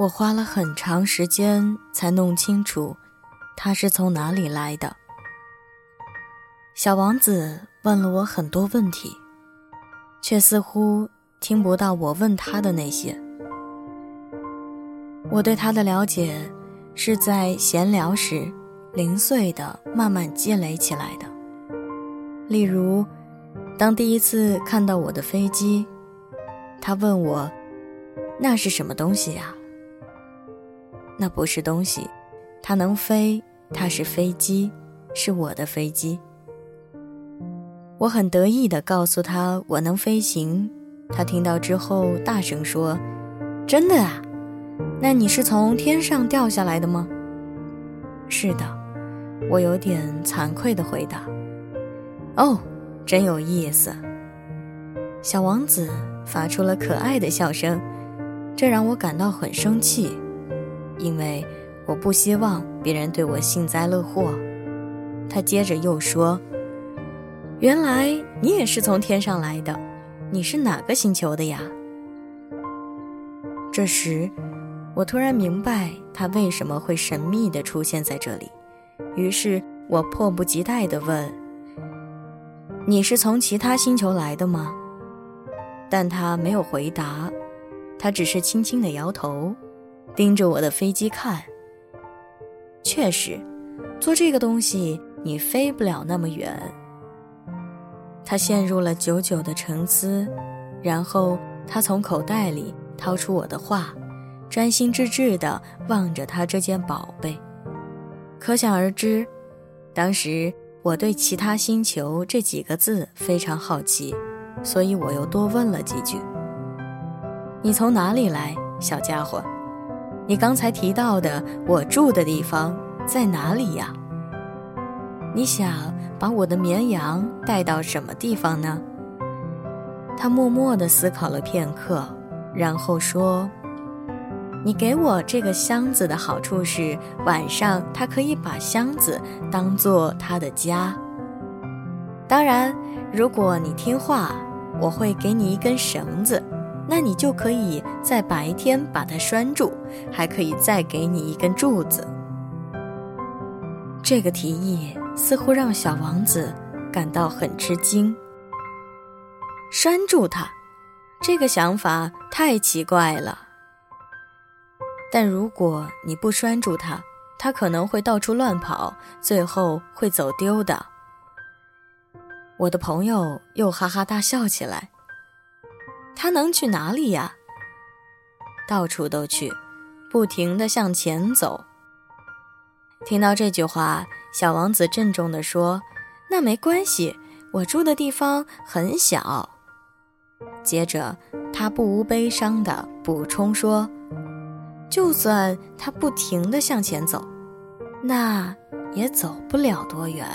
我花了很长时间才弄清楚，他是从哪里来的。小王子问了我很多问题，却似乎听不到我问他的那些。我对他的了解，是在闲聊时零碎的慢慢积累起来的。例如，当第一次看到我的飞机，他问我：“那是什么东西呀？”那不是东西，它能飞，它是飞机，是我的飞机。我很得意地告诉他我能飞行，他听到之后大声说：“真的啊？那你是从天上掉下来的吗？”“是的。”我有点惭愧地回答。“哦，真有意思。”小王子发出了可爱的笑声，这让我感到很生气。因为我不希望别人对我幸灾乐祸，他接着又说：“原来你也是从天上来的，你是哪个星球的呀？”这时，我突然明白他为什么会神秘的出现在这里，于是我迫不及待的问：“你是从其他星球来的吗？”但他没有回答，他只是轻轻的摇头。盯着我的飞机看。确实，做这个东西你飞不了那么远。他陷入了久久的沉思，然后他从口袋里掏出我的画，专心致志地望着他这件宝贝。可想而知，当时我对“其他星球”这几个字非常好奇，所以我又多问了几句：“你从哪里来，小家伙？”你刚才提到的我住的地方在哪里呀？你想把我的绵羊带到什么地方呢？他默默地思考了片刻，然后说：“你给我这个箱子的好处是，晚上他可以把箱子当做他的家。当然，如果你听话，我会给你一根绳子。”那你就可以在白天把它拴住，还可以再给你一根柱子。这个提议似乎让小王子感到很吃惊。拴住它，这个想法太奇怪了。但如果你不拴住它，它可能会到处乱跑，最后会走丢的。我的朋友又哈哈大笑起来。他能去哪里呀？到处都去，不停地向前走。听到这句话，小王子郑重地说：“那没关系，我住的地方很小。”接着，他不无悲伤地补充说：“就算他不停地向前走，那也走不了多远。”